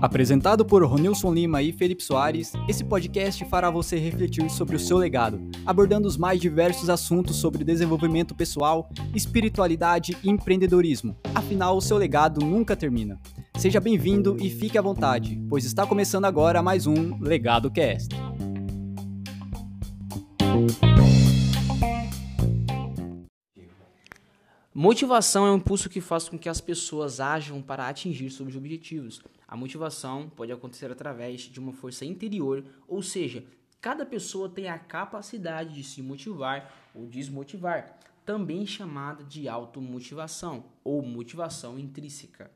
Apresentado por Ronilson Lima e Felipe Soares, esse podcast fará você refletir sobre o seu legado, abordando os mais diversos assuntos sobre desenvolvimento pessoal, espiritualidade e empreendedorismo. Afinal, o seu legado nunca termina. Seja bem-vindo e fique à vontade, pois está começando agora mais um Legado Cast. Motivação é um impulso que faz com que as pessoas ajam para atingir seus objetivos. A motivação pode acontecer através de uma força interior, ou seja, cada pessoa tem a capacidade de se motivar ou desmotivar, também chamada de automotivação ou motivação intrínseca.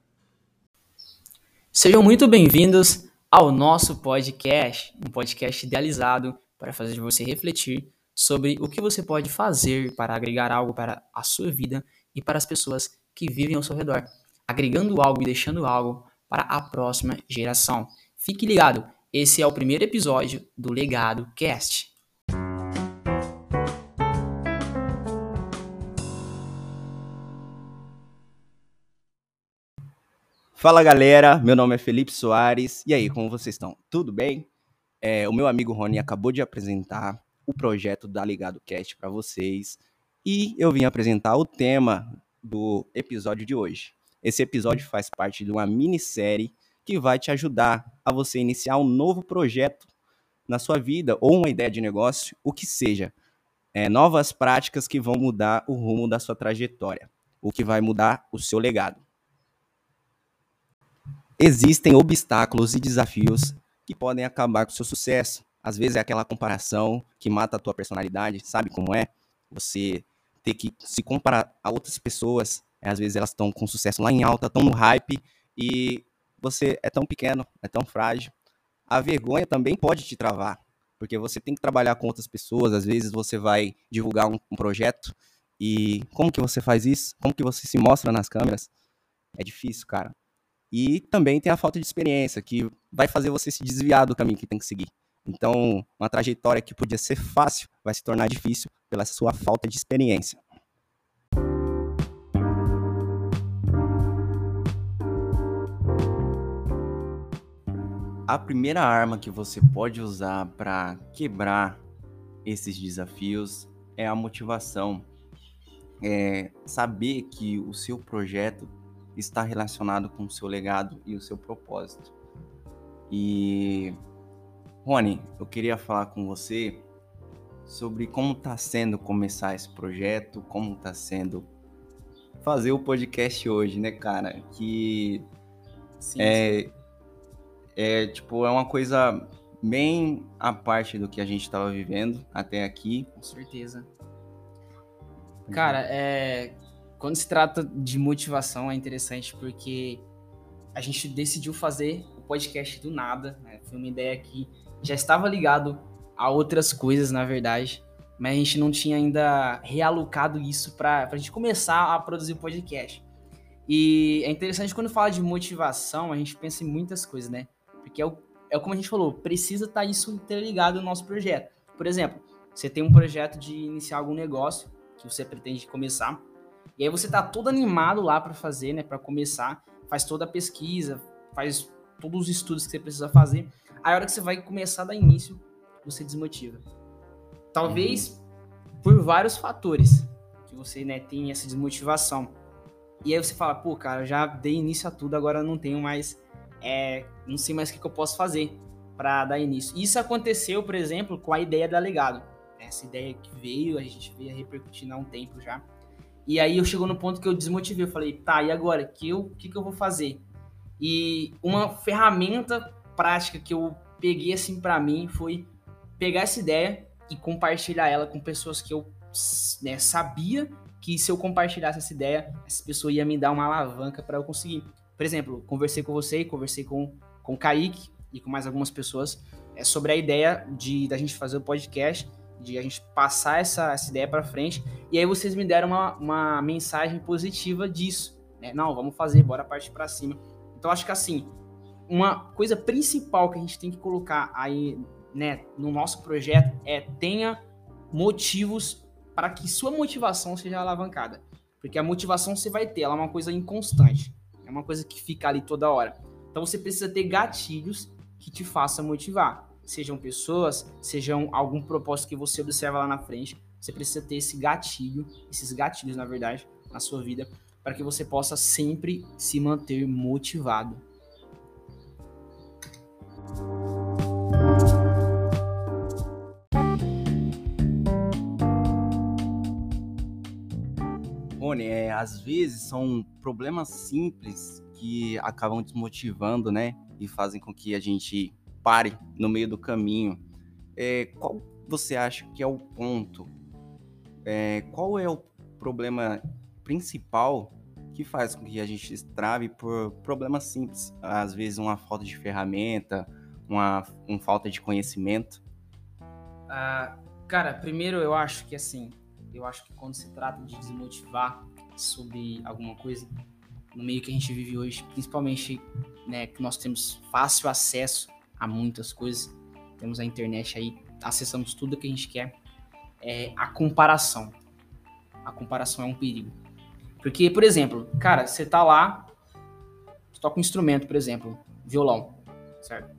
Sejam muito bem-vindos ao nosso podcast, um podcast idealizado para fazer você refletir sobre o que você pode fazer para agregar algo para a sua vida e para as pessoas que vivem ao seu redor, agregando algo e deixando algo para a próxima geração. Fique ligado, esse é o primeiro episódio do Legado Cast. Fala galera, meu nome é Felipe Soares. E aí, como vocês estão? Tudo bem? É, o meu amigo Rony acabou de apresentar o projeto da Ligado Cast para vocês e eu vim apresentar o tema do episódio de hoje. Esse episódio faz parte de uma minissérie que vai te ajudar a você iniciar um novo projeto na sua vida ou uma ideia de negócio, o que seja. É, novas práticas que vão mudar o rumo da sua trajetória, o que vai mudar o seu legado. Existem obstáculos e desafios que podem acabar com o seu sucesso. Às vezes é aquela comparação que mata a tua personalidade, sabe como é? Você ter que se comparar a outras pessoas às vezes elas estão com sucesso lá em alta, estão no hype e você é tão pequeno, é tão frágil. A vergonha também pode te travar, porque você tem que trabalhar com outras pessoas, às vezes você vai divulgar um, um projeto e como que você faz isso? Como que você se mostra nas câmeras? É difícil, cara. E também tem a falta de experiência, que vai fazer você se desviar do caminho que tem que seguir. Então, uma trajetória que podia ser fácil vai se tornar difícil pela sua falta de experiência. A primeira arma que você pode usar para quebrar esses desafios é a motivação. É saber que o seu projeto está relacionado com o seu legado e o seu propósito. E Rony, eu queria falar com você sobre como está sendo começar esse projeto, como está sendo fazer o podcast hoje, né, cara? Que sim, é, sim é tipo, é uma coisa bem à parte do que a gente estava vivendo até aqui. Com certeza. Cara, é, quando se trata de motivação é interessante porque a gente decidiu fazer o podcast do nada. Né? Foi uma ideia que já estava ligado a outras coisas, na verdade, mas a gente não tinha ainda realocado isso para a gente começar a produzir podcast. E é interessante quando fala de motivação, a gente pensa em muitas coisas, né? Porque é, o, é como a gente falou, precisa estar tá isso interligado no nosso projeto. Por exemplo, você tem um projeto de iniciar algum negócio que você pretende começar, e aí você tá todo animado lá para fazer, né, para começar, faz toda a pesquisa, faz todos os estudos que você precisa fazer. Aí a hora que você vai começar a dar início, você desmotiva. Talvez uhum. por vários fatores que você, né, tem essa desmotivação. E aí você fala, pô, cara, já dei início a tudo, agora não tenho mais é, não sei mais o que, que eu posso fazer para dar início. Isso aconteceu, por exemplo, com a ideia da legado. Essa ideia que veio, a gente veio repercutindo há um tempo já. E aí eu chegou no ponto que eu desmotivei, eu falei, tá, e agora? Que eu, o que, que eu vou fazer? E uma ferramenta prática que eu peguei assim para mim foi pegar essa ideia e compartilhar ela com pessoas que eu né, sabia que se eu compartilhasse essa ideia, essa pessoa ia me dar uma alavanca para eu conseguir. Por exemplo, conversei com você conversei com, com Kaique e com mais algumas pessoas é, sobre a ideia de da gente fazer o podcast, de a gente passar essa, essa ideia para frente. E aí vocês me deram uma, uma mensagem positiva disso. Né? Não, vamos fazer, bora partir para cima. Então acho que assim, uma coisa principal que a gente tem que colocar aí né, no nosso projeto é tenha motivos para que sua motivação seja alavancada. Porque a motivação você vai ter, ela é uma coisa inconstante. É uma coisa que fica ali toda hora. Então você precisa ter gatilhos que te façam motivar. Sejam pessoas, sejam algum propósito que você observa lá na frente. Você precisa ter esse gatilho, esses gatilhos, na verdade, na sua vida, para que você possa sempre se manter motivado. É, às vezes são problemas simples que acabam desmotivando, né? E fazem com que a gente pare no meio do caminho. É, qual você acha que é o ponto? É, qual é o problema principal que faz com que a gente trave por problemas simples? Às vezes uma falta de ferramenta, uma, uma falta de conhecimento? Ah, cara, primeiro eu acho que assim, eu acho que quando se trata de desmotivar sobre alguma coisa, no meio que a gente vive hoje, principalmente, né, que nós temos fácil acesso a muitas coisas, temos a internet aí, acessamos tudo que a gente quer, é a comparação. A comparação é um perigo. Porque, por exemplo, cara, você tá lá, toca um instrumento, por exemplo, violão, certo?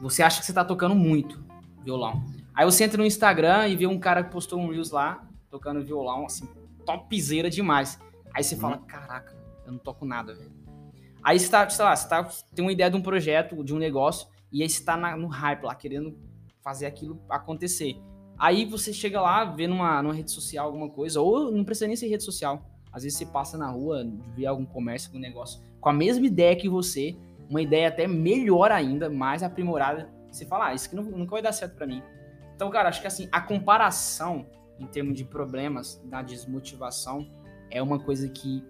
Você acha que você tá tocando muito violão. Aí você entra no Instagram e vê um cara que postou um Reels lá, tocando violão, assim, topzera demais. Aí você fala, caraca, eu não toco nada, velho. Aí você tá, sei lá, você tá, tem uma ideia de um projeto, de um negócio, e aí você tá na, no hype lá, querendo fazer aquilo acontecer. Aí você chega lá, vê numa, numa rede social alguma coisa, ou não precisa nem ser rede social. Às vezes você passa na rua, vê algum comércio, algum negócio, com a mesma ideia que você, uma ideia até melhor ainda, mais aprimorada. Você fala, ah, isso aqui não, nunca vai dar certo para mim. Então, cara, acho que assim, a comparação em termos de problemas, da desmotivação, é uma coisa que,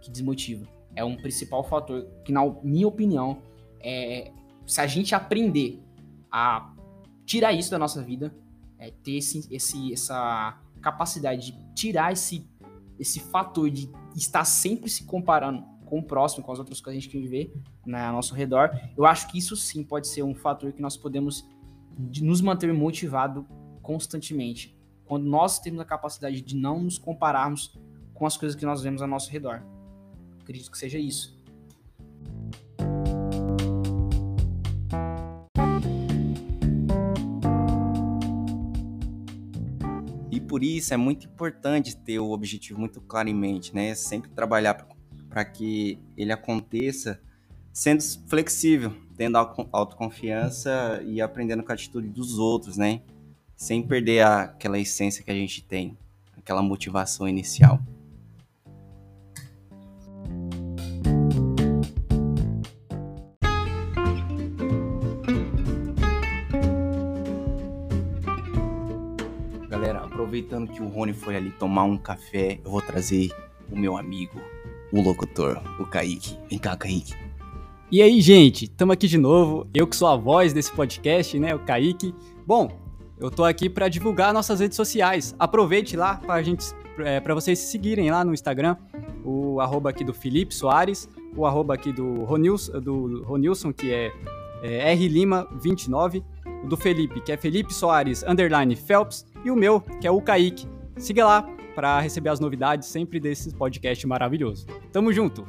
que desmotiva. É um principal fator que, na minha opinião, é, se a gente aprender a tirar isso da nossa vida, é, ter esse, esse, essa capacidade de tirar esse, esse fator de estar sempre se comparando com o próximo, com as outras coisas que a gente viver né, ao nosso redor, eu acho que isso sim pode ser um fator que nós podemos nos manter motivado constantemente quando nós temos a capacidade de não nos compararmos com as coisas que nós vemos ao nosso redor. Acredito que seja isso. E por isso é muito importante ter o objetivo muito claro em mente, né? Sempre trabalhar para que ele aconteça sendo flexível, tendo autoconfiança e aprendendo com a atitude dos outros, né? Sem perder aquela essência que a gente tem, aquela motivação inicial. Galera, aproveitando que o Rony foi ali tomar um café, eu vou trazer o meu amigo, o locutor, o Kaique. Vem cá, Kaique. E aí, gente, estamos aqui de novo. Eu que sou a voz desse podcast, né, o Kaique. Bom, eu tô aqui para divulgar nossas redes sociais. Aproveite lá para gente, é, para vocês seguirem lá no Instagram, o arroba aqui do Felipe Soares, o arroba aqui do Ronilson, do Ronilson que é, é rlima29, o do Felipe, que é Felipe Soares underline Phelps, e o meu, que é o Kaique. Siga lá para receber as novidades sempre desse podcast maravilhoso. Tamo junto!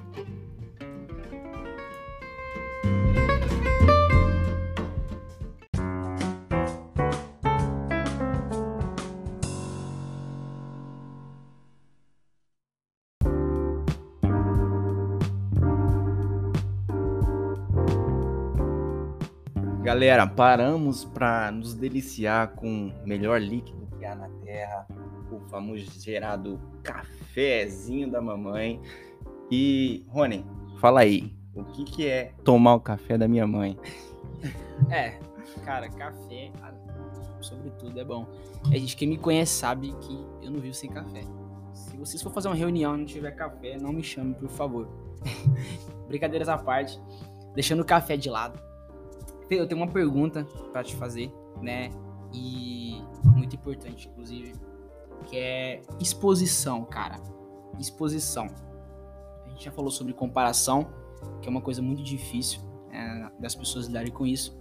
Galera, paramos para nos deliciar com o melhor líquido que há na Terra, o famoso gerado cafezinho da mamãe. E, Rony, fala aí, o que, que é tomar o café da minha mãe? É, cara, café, sobretudo, é bom. A gente, quem me conhece sabe que eu não vivo sem café. Se vocês for fazer uma reunião e não tiver café, não me chame, por favor. Brincadeiras à parte, deixando o café de lado eu tenho uma pergunta para te fazer, né? E muito importante, inclusive, que é exposição, cara. Exposição. A gente já falou sobre comparação, que é uma coisa muito difícil é, das pessoas lidarem com isso.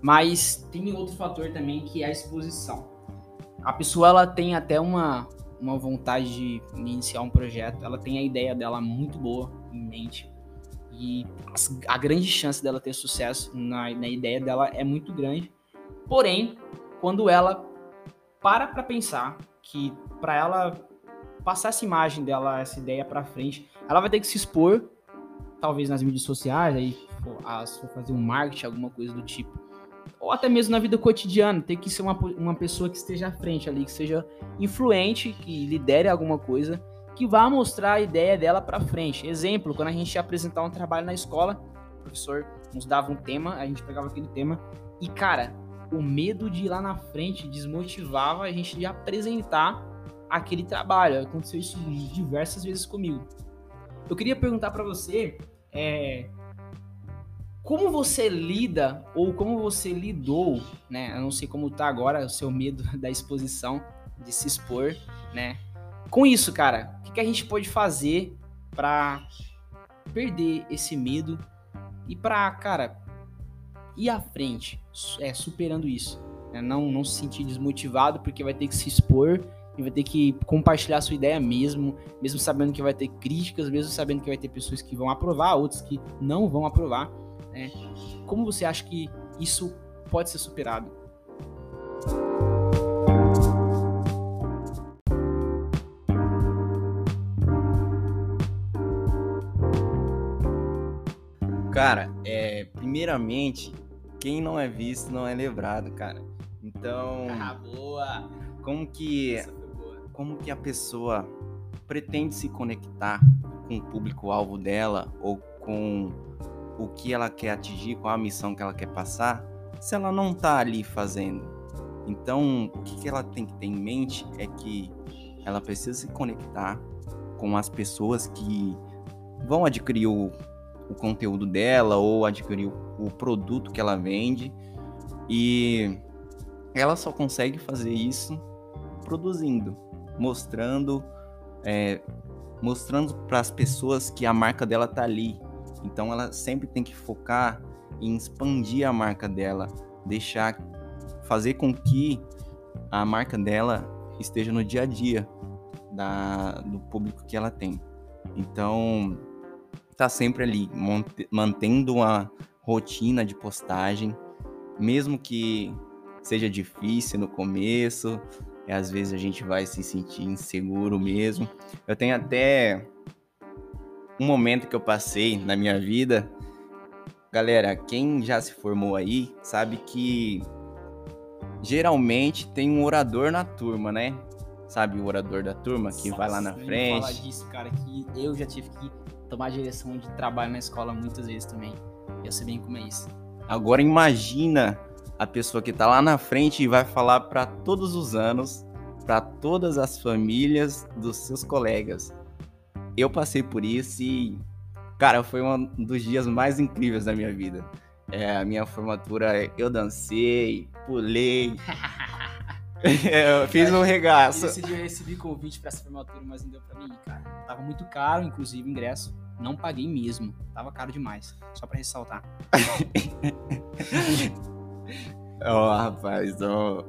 Mas tem outro fator também que é a exposição. A pessoa ela tem até uma uma vontade de iniciar um projeto, ela tem a ideia dela muito boa em mente. E a grande chance dela ter sucesso na, na ideia dela é muito grande. Porém, quando ela para para pensar que para ela passar essa imagem dela, essa ideia para frente, ela vai ter que se expor, talvez nas mídias sociais, aí se for fazer um marketing, alguma coisa do tipo. Ou até mesmo na vida cotidiana, ter que ser uma, uma pessoa que esteja à frente ali, que seja influente, que lidere alguma coisa, que vá mostrar a ideia dela para frente. Exemplo, quando a gente ia apresentar um trabalho na escola, o professor nos dava um tema, a gente pegava aquele tema, e cara, o medo de ir lá na frente desmotivava a gente de apresentar aquele trabalho. Aconteceu isso diversas vezes comigo. Eu queria perguntar para você é, como você lida ou como você lidou, né? Eu não sei como tá agora o seu medo da exposição, de se expor, né? Com isso, cara, o que, que a gente pode fazer para perder esse medo e para, cara, ir à frente, é, superando isso. Né? Não, não se sentir desmotivado porque vai ter que se expor e vai ter que compartilhar sua ideia mesmo, mesmo sabendo que vai ter críticas, mesmo sabendo que vai ter pessoas que vão aprovar, outras que não vão aprovar. Né? Como você acha que isso pode ser superado? Cara, é, primeiramente, quem não é visto não é lembrado, cara. Então, ah, boa. Como que como que a pessoa pretende se conectar com o público-alvo dela ou com o que ela quer atingir, qual a missão que ela quer passar, se ela não tá ali fazendo. Então, o que, que ela tem que ter em mente é que ela precisa se conectar com as pessoas que vão adquirir o, o conteúdo dela ou adquirir o, produto que ela vende e ela só consegue fazer isso produzindo mostrando é, mostrando para as pessoas que a marca dela tá ali. Então ela sempre tem que focar em expandir a marca dela, deixar fazer com que a marca dela esteja no dia a dia da, do público que ela tem. Então tá sempre ali mantendo uma rotina de postagem, mesmo que seja difícil no começo, e às vezes a gente vai se sentir inseguro mesmo. Eu tenho até um momento que eu passei na minha vida. Galera, quem já se formou aí sabe que geralmente tem um orador na turma, né? Sabe o orador da turma que Nossa, vai lá na frente. falar disso, cara, que eu já tive que tomar direção de trabalho na escola muitas vezes também. Eu sei bem como é isso. Agora imagina a pessoa que está lá na frente e vai falar para todos os anos, para todas as famílias dos seus colegas. Eu passei por isso e, cara, foi um dos dias mais incríveis da minha vida. É, a minha formatura, eu dancei, pulei. eu fiz um regaço. Esse dia eu recebi convite para essa formatura, mas não deu para mim, cara. Tava muito caro, inclusive, o ingresso. Não paguei mesmo. Tava caro demais. Só para ressaltar. Ó, oh, rapaz, ó. Oh.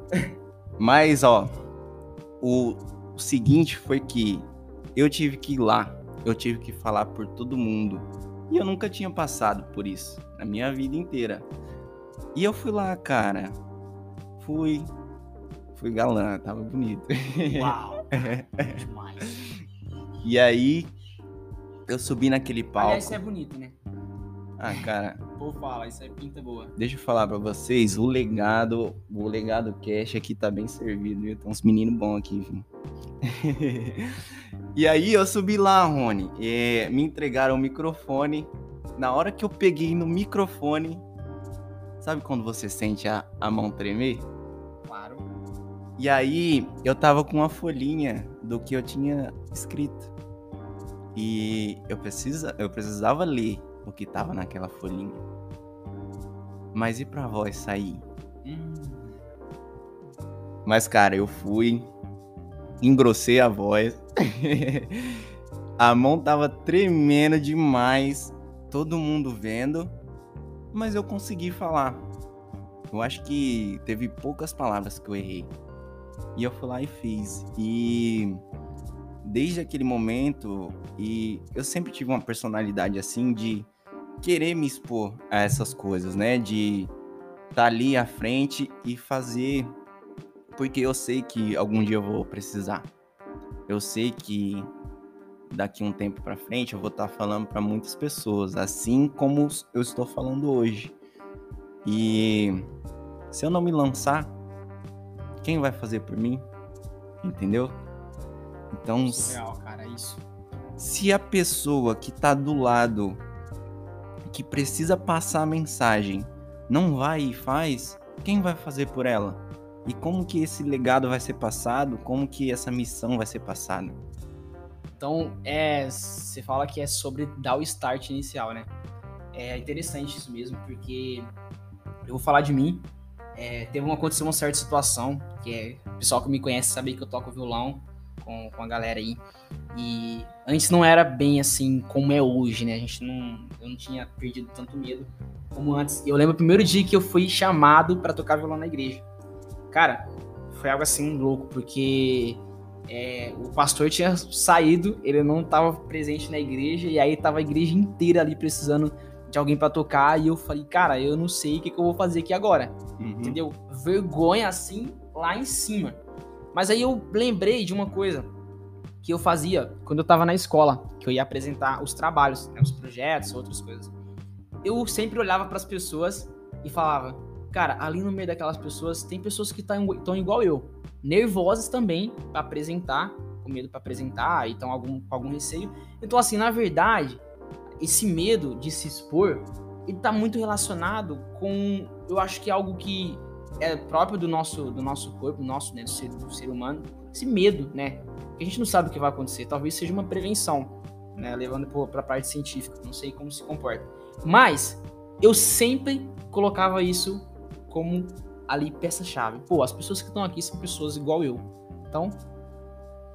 Mas, ó, o, o seguinte foi que eu tive que ir lá, eu tive que falar por todo mundo. E eu nunca tinha passado por isso na minha vida inteira. E eu fui lá, cara. Fui. Fui galã, tava bonito. Uau! demais. E aí, eu subi naquele palco. Aliás, isso é bonito, né? Ah, cara. Vou falar, isso é pinta boa. Deixa eu falar pra vocês, o legado, o legado cash aqui tá bem servido, viu? Tem uns meninos bons aqui, viu? e aí eu subi lá, Rony, e me entregaram o microfone. Na hora que eu peguei no microfone, sabe quando você sente a, a mão tremer? E aí eu tava com uma folhinha do que eu tinha escrito. E eu, precisa, eu precisava ler o que tava naquela folhinha. Mas e pra voz sair? Hum. Mas, cara, eu fui, engrossei a voz. a mão tava tremendo demais, todo mundo vendo, mas eu consegui falar. Eu acho que teve poucas palavras que eu errei. E eu fui lá e fiz. E desde aquele momento, e eu sempre tive uma personalidade assim de querer me expor a essas coisas, né? De estar tá ali à frente e fazer porque eu sei que algum dia eu vou precisar. Eu sei que daqui um tempo para frente eu vou estar tá falando para muitas pessoas, assim como eu estou falando hoje. E se eu não me lançar, quem vai fazer por mim? Entendeu? Então, Real, cara, isso. Se a pessoa que tá do lado que precisa passar a mensagem não vai e faz, quem vai fazer por ela? E como que esse legado vai ser passado? Como que essa missão vai ser passada? Então, é, você fala que é sobre dar o start inicial, né? É interessante isso mesmo, porque eu vou falar de mim. É, teve uma aconteceu uma certa situação que é o pessoal que me conhece sabe que eu toco violão com, com a galera aí. E antes não era bem assim como é hoje, né? A gente não, eu não tinha perdido tanto medo como antes. Eu lembro o primeiro dia que eu fui chamado para tocar violão na igreja. Cara, foi algo assim louco, porque é, o pastor tinha saído, ele não estava presente na igreja, e aí tava a igreja inteira ali precisando de alguém para tocar, e eu falei, cara, eu não sei o que, que eu vou fazer aqui agora. Uhum. Entendeu? Vergonha assim lá em cima. Mas aí eu lembrei de uma coisa que eu fazia quando eu tava na escola, que eu ia apresentar os trabalhos, né, os projetos, outras coisas. Eu sempre olhava para as pessoas e falava: Cara, ali no meio daquelas pessoas, tem pessoas que estão igual eu, nervosas também para apresentar, com medo para apresentar, e estão algum, com algum receio. Então, assim, na verdade, esse medo de se expor, ele tá muito relacionado com, eu acho que é algo que é próprio do nosso, do nosso corpo, nosso, né, do ser, do ser humano, esse medo, né? a gente não sabe o que vai acontecer. Talvez seja uma prevenção, né, levando para a parte científica, não sei como se comporta. Mas eu sempre colocava isso como ali peça-chave. Pô, as pessoas que estão aqui são pessoas igual eu. Então,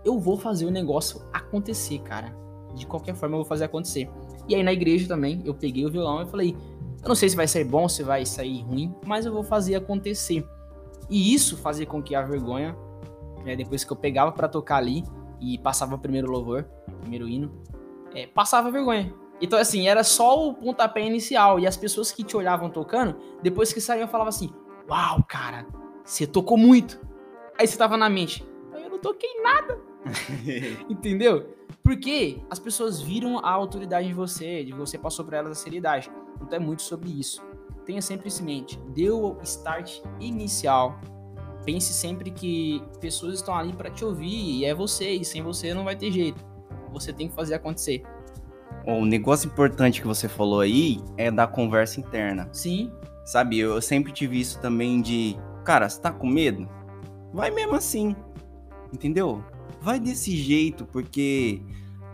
eu vou fazer o negócio acontecer, cara. De qualquer forma, eu vou fazer acontecer. E aí na igreja também, eu peguei o violão e falei: eu não sei se vai sair bom, se vai sair ruim, mas eu vou fazer acontecer. E isso fazia com que a vergonha, né, depois que eu pegava para tocar ali e passava o primeiro louvor, primeiro hino, é, passava vergonha. Então, assim, era só o pontapé inicial. E as pessoas que te olhavam tocando, depois que saíam, falavam assim: Uau, cara, você tocou muito. Aí você tava na mente: Eu não toquei nada. Entendeu? Porque as pessoas viram a autoridade em você, de você passou para elas a seriedade. Então é muito sobre isso. Tenha sempre isso em mente. Deu o start inicial. Pense sempre que pessoas estão ali para te ouvir e é você, e sem você não vai ter jeito. Você tem que fazer acontecer. O negócio importante que você falou aí é da conversa interna. Sim. Sabe, eu sempre tive isso também de, cara, você tá com medo? Vai mesmo assim. Entendeu? Vai desse jeito, porque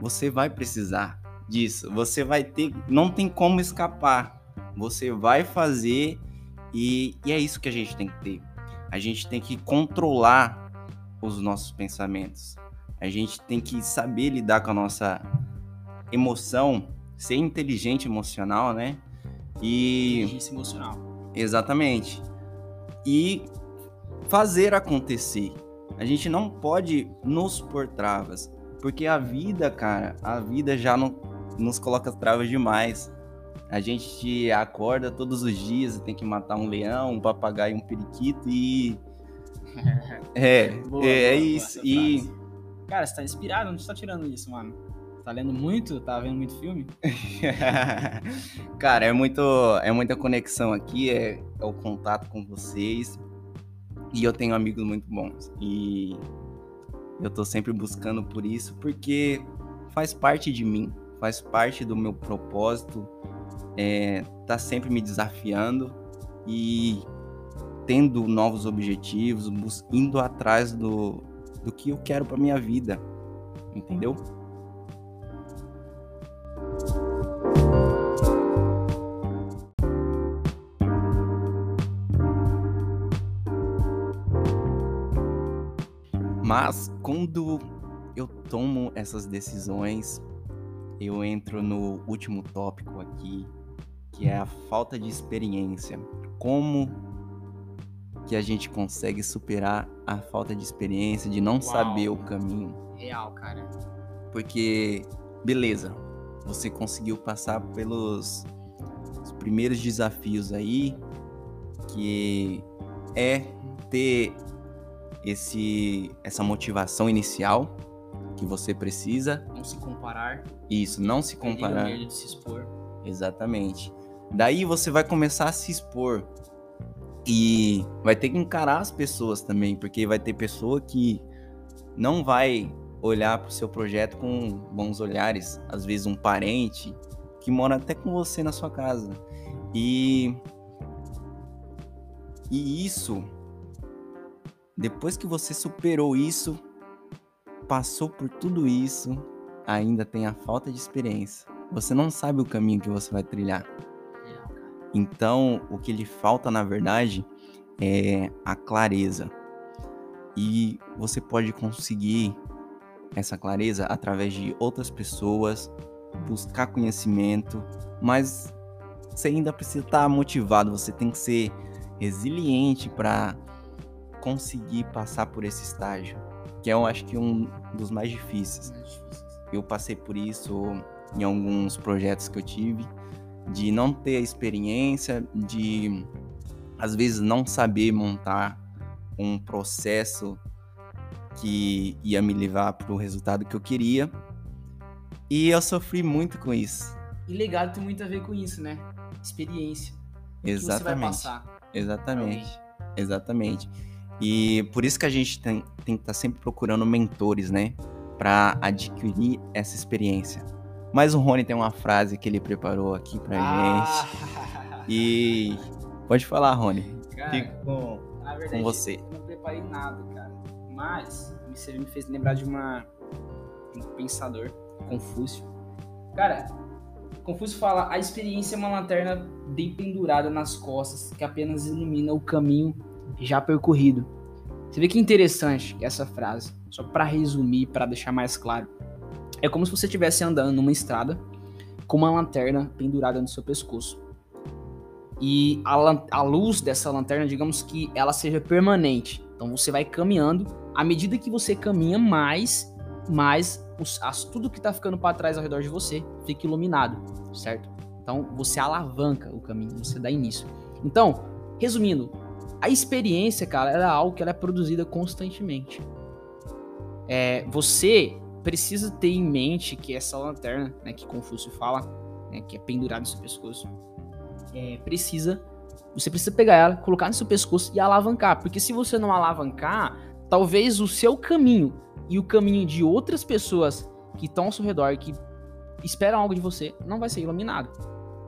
você vai precisar disso. Você vai ter. Não tem como escapar. Você vai fazer e, e é isso que a gente tem que ter. A gente tem que controlar os nossos pensamentos. A gente tem que saber lidar com a nossa emoção, ser inteligente emocional, né? E inteligência emocional. Exatamente. E fazer acontecer. A gente não pode nos pôr travas, porque a vida, cara, a vida já não nos coloca travas demais. A gente acorda todos os dias, tem que matar um leão, um papagaio, um periquito e é, boa, é, boa, isso. Boa e cara, você tá inspirado? Onde você tá tirando isso, mano? Tá lendo muito? Tá vendo muito filme? Cara, é muito, é muita conexão aqui, é, é, o contato com vocês. E eu tenho amigos muito bons. E eu tô sempre buscando por isso, porque faz parte de mim, faz parte do meu propósito. É, tá sempre me desafiando e tendo novos objetivos, indo atrás do, do que eu quero para minha vida. Entendeu? Mas quando eu tomo essas decisões, eu entro no último tópico aqui, que é a falta de experiência. Como que a gente consegue superar a falta de experiência, de não Uau. saber o caminho? Real, cara. Porque, beleza, você conseguiu passar pelos os primeiros desafios aí, que é ter esse essa motivação inicial que você precisa. Não se comparar. Isso, não se perder o comparar. medo de se expor. Exatamente. Daí você vai começar a se expor. E vai ter que encarar as pessoas também, porque vai ter pessoa que não vai olhar para o seu projeto com bons olhares. Às vezes um parente que mora até com você na sua casa. E e isso depois que você superou isso, passou por tudo isso, ainda tem a falta de experiência. Você não sabe o caminho que você vai trilhar. Então, o que lhe falta, na verdade, é a clareza. E você pode conseguir essa clareza através de outras pessoas, buscar conhecimento, mas você ainda precisa estar motivado, você tem que ser resiliente para conseguir passar por esse estágio, que é, eu acho que um dos mais difíceis. Eu passei por isso em alguns projetos que eu tive, de não ter a experiência, de às vezes não saber montar um processo que ia me levar para o resultado que eu queria. E eu sofri muito com isso. E legado tem muito a ver com isso, né? Experiência. Exatamente. Exatamente. Exatamente. E por isso que a gente tem, tem que estar sempre procurando mentores, né? Para adquirir essa experiência. Mas o Rony tem uma frase que ele preparou aqui pra gente. Ah, E pode falar, Rony. cara, Fico com, verdade, com você. eu não preparei nada, cara. Mas você me fez lembrar de uma de um pensador, Confúcio. Cara, Confúcio fala: a experiência é uma lanterna bem pendurada nas costas que apenas ilumina o caminho já percorrido. Você vê que interessante essa frase. Só pra resumir, pra deixar mais claro. É como se você estivesse andando numa estrada com uma lanterna pendurada no seu pescoço. E a, a luz dessa lanterna, digamos que ela seja permanente. Então você vai caminhando. À medida que você caminha mais, mais os, as- tudo que tá ficando para trás ao redor de você fica iluminado, certo? Então você alavanca o caminho, você dá início. Então, resumindo, a experiência, cara, ela é algo que ela é produzida constantemente. É, você precisa ter em mente que essa lanterna, né, que Confúcio fala, né, que é pendurada no seu pescoço, é, precisa. Você precisa pegar ela, colocar no seu pescoço e alavancar. Porque se você não alavancar, talvez o seu caminho e o caminho de outras pessoas que estão ao seu redor, que esperam algo de você, não vai ser iluminado.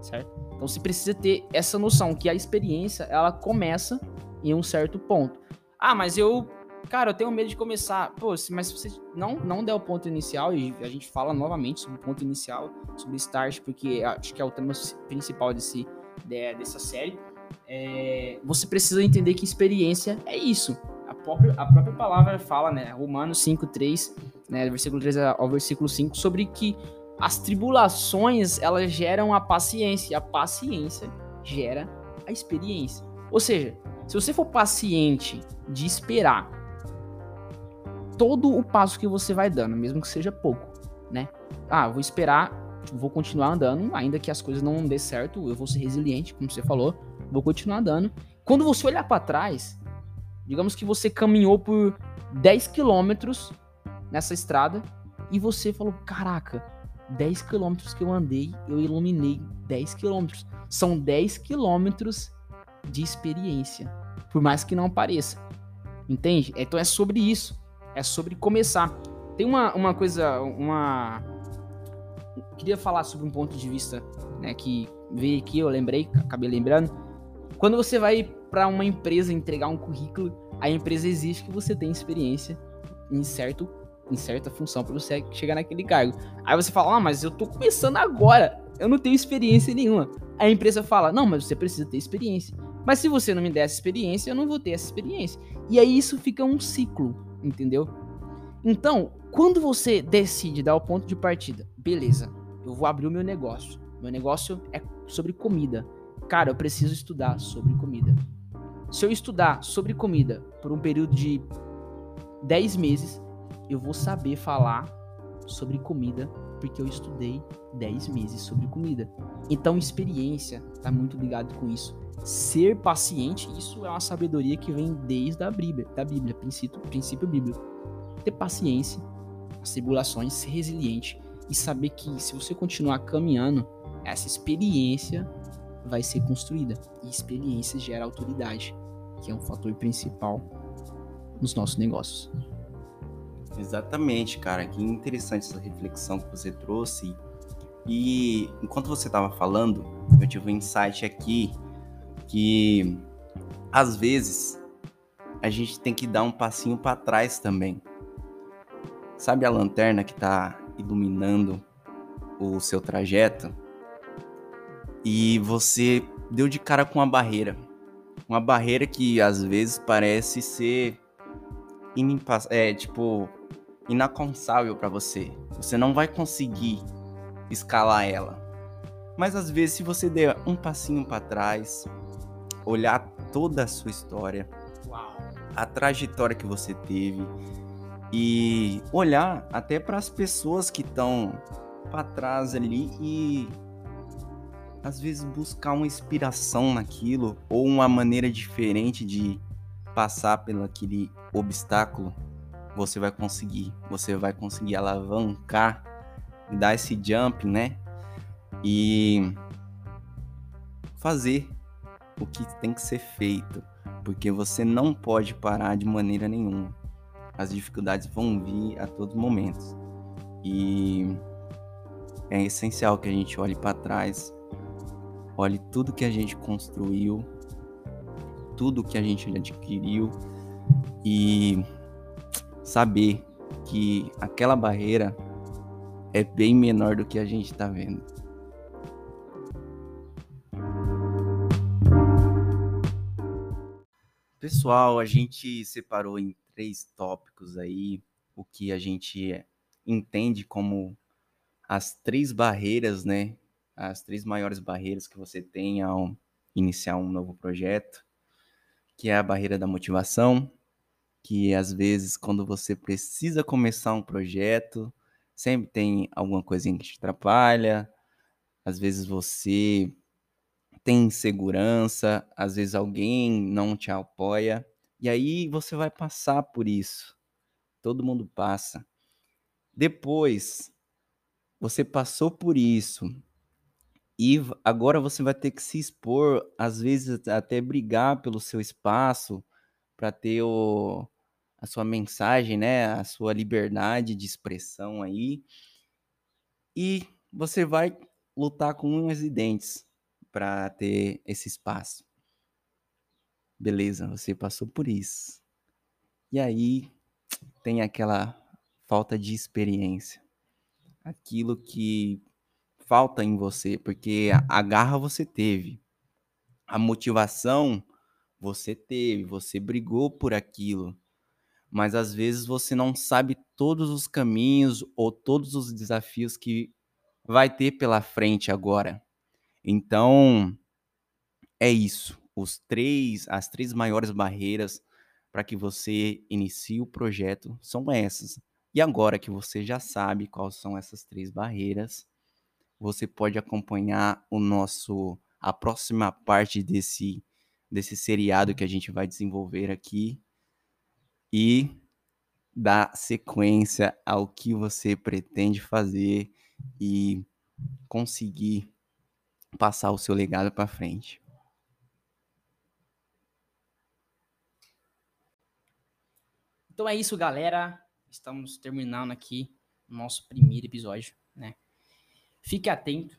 Certo? Então você precisa ter essa noção que a experiência ela começa em um certo ponto. Ah, mas eu. Cara, eu tenho medo de começar. Pô, mas se você não, não der o ponto inicial, e a gente fala novamente sobre o ponto inicial, sobre start, porque acho que é o tema principal desse, de- dessa série, é, você precisa entender que experiência é isso. A própria, a própria palavra fala, né? Romanos 5, 3, né? Versículo 3 ao versículo 5, sobre que as tribulações elas geram a paciência. E a paciência gera a experiência. Ou seja, se você for paciente de esperar todo o passo que você vai dando, mesmo que seja pouco, né? Ah, vou esperar, vou continuar andando, ainda que as coisas não dê certo, eu vou ser resiliente, como você falou, vou continuar andando. Quando você olhar para trás, digamos que você caminhou por 10 quilômetros nessa estrada e você falou: Caraca, 10 quilômetros que eu andei, eu iluminei 10 quilômetros. São 10 quilômetros de experiência, por mais que não pareça. Entende? Então é sobre isso. É sobre começar. Tem uma, uma coisa, uma. Queria falar sobre um ponto de vista né, que veio aqui, eu lembrei, acabei lembrando. Quando você vai para uma empresa entregar um currículo, a empresa exige que você tenha experiência em, certo, em certa função para você chegar naquele cargo. Aí você fala, ah, mas eu tô começando agora, eu não tenho experiência nenhuma. A empresa fala, não, mas você precisa ter experiência. Mas se você não me der essa experiência, eu não vou ter essa experiência. E aí isso fica um ciclo, entendeu? Então, quando você decide dar o ponto de partida, beleza, eu vou abrir o meu negócio. Meu negócio é sobre comida. Cara, eu preciso estudar sobre comida. Se eu estudar sobre comida por um período de 10 meses, eu vou saber falar sobre comida porque eu estudei 10 meses sobre comida. Então, experiência está muito ligado com isso. Ser paciente, isso é uma sabedoria que vem desde a Bíblia, da Bíblia, princípio, princípio bíblico. Ter paciência, as tribulações, ser resiliente e saber que se você continuar caminhando, essa experiência vai ser construída. E experiência gera autoridade, que é um fator principal nos nossos negócios. Exatamente, cara. Que interessante essa reflexão que você trouxe. E enquanto você estava falando, eu tive um insight aqui que às vezes a gente tem que dar um passinho para trás também. Sabe a lanterna que está iluminando o seu trajeto? E você deu de cara com uma barreira. Uma barreira que às vezes parece ser é, tipo inaconsável para você. Você não vai conseguir escalar ela. Mas às vezes se você der um passinho para trás, olhar toda a sua história, Uau. a trajetória que você teve e olhar até para as pessoas que estão para trás ali e às vezes buscar uma inspiração naquilo ou uma maneira diferente de passar pelo aquele obstáculo, você vai conseguir, você vai conseguir alavancar, dar esse jump, né? E fazer o que tem que ser feito, porque você não pode parar de maneira nenhuma. As dificuldades vão vir a todos momentos. E é essencial que a gente olhe para trás, olhe tudo que a gente construiu, tudo que a gente adquiriu e saber que aquela barreira é bem menor do que a gente está vendo. Pessoal, a gente separou em três tópicos aí o que a gente entende como as três barreiras, né? As três maiores barreiras que você tem ao iniciar um novo projeto, que é a barreira da motivação, que às vezes quando você precisa começar um projeto, sempre tem alguma coisinha que te atrapalha, às vezes você tem insegurança, às vezes alguém não te apoia, e aí você vai passar por isso. Todo mundo passa. Depois, você passou por isso, e agora você vai ter que se expor, às vezes até brigar pelo seu espaço, para ter o, a sua mensagem, né, a sua liberdade de expressão aí. E você vai lutar com unhas e dentes para ter esse espaço. Beleza, você passou por isso. E aí tem aquela falta de experiência. Aquilo que falta em você, porque a garra você teve. A motivação você teve, você brigou por aquilo mas às vezes você não sabe todos os caminhos ou todos os desafios que vai ter pela frente agora. Então, é isso. Os três, as três maiores barreiras para que você inicie o projeto são essas. E agora que você já sabe quais são essas três barreiras, você pode acompanhar o nosso a próxima parte desse desse seriado que a gente vai desenvolver aqui e dar sequência ao que você pretende fazer e conseguir passar o seu legado para frente. Então é isso, galera. Estamos terminando aqui o nosso primeiro episódio, né? Fique atento.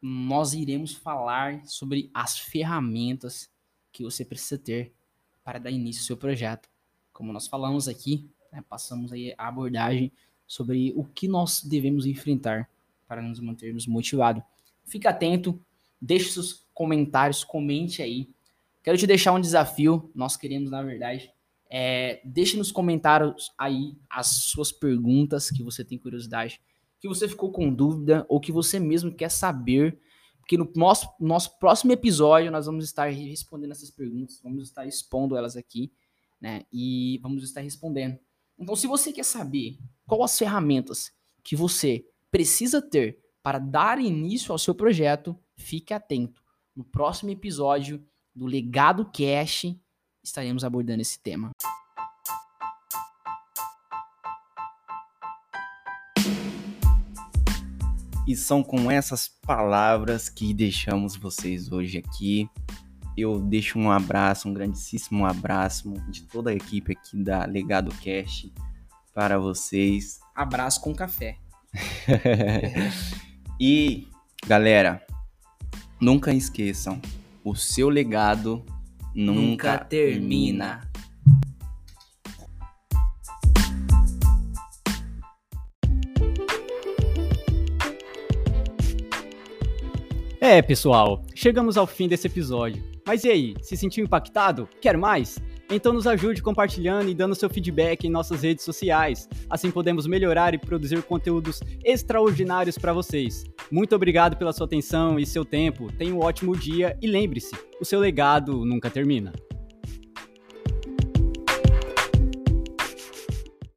Nós iremos falar sobre as ferramentas que você precisa ter para dar início ao seu projeto como nós falamos aqui, né, passamos aí a abordagem sobre o que nós devemos enfrentar para nos mantermos motivados. Fique atento, deixe seus comentários, comente aí. Quero te deixar um desafio, nós queremos, na verdade, é, deixe nos comentários aí as suas perguntas que você tem curiosidade, que você ficou com dúvida ou que você mesmo quer saber, porque no nosso, nosso próximo episódio nós vamos estar respondendo essas perguntas, vamos estar expondo elas aqui né? E vamos estar respondendo. Então, se você quer saber quais as ferramentas que você precisa ter para dar início ao seu projeto, fique atento. No próximo episódio do Legado Cash, estaremos abordando esse tema. E são com essas palavras que deixamos vocês hoje aqui. Eu deixo um abraço, um grandíssimo abraço de toda a equipe aqui da Legado Cash para vocês. Abraço com café. e, galera, nunca esqueçam, o seu legado nunca, nunca termina. termina. É, pessoal, chegamos ao fim desse episódio. Mas e aí, se sentiu impactado? Quer mais? Então nos ajude compartilhando e dando seu feedback em nossas redes sociais. Assim podemos melhorar e produzir conteúdos extraordinários para vocês. Muito obrigado pela sua atenção e seu tempo. Tenha um ótimo dia e lembre-se, o seu legado nunca termina.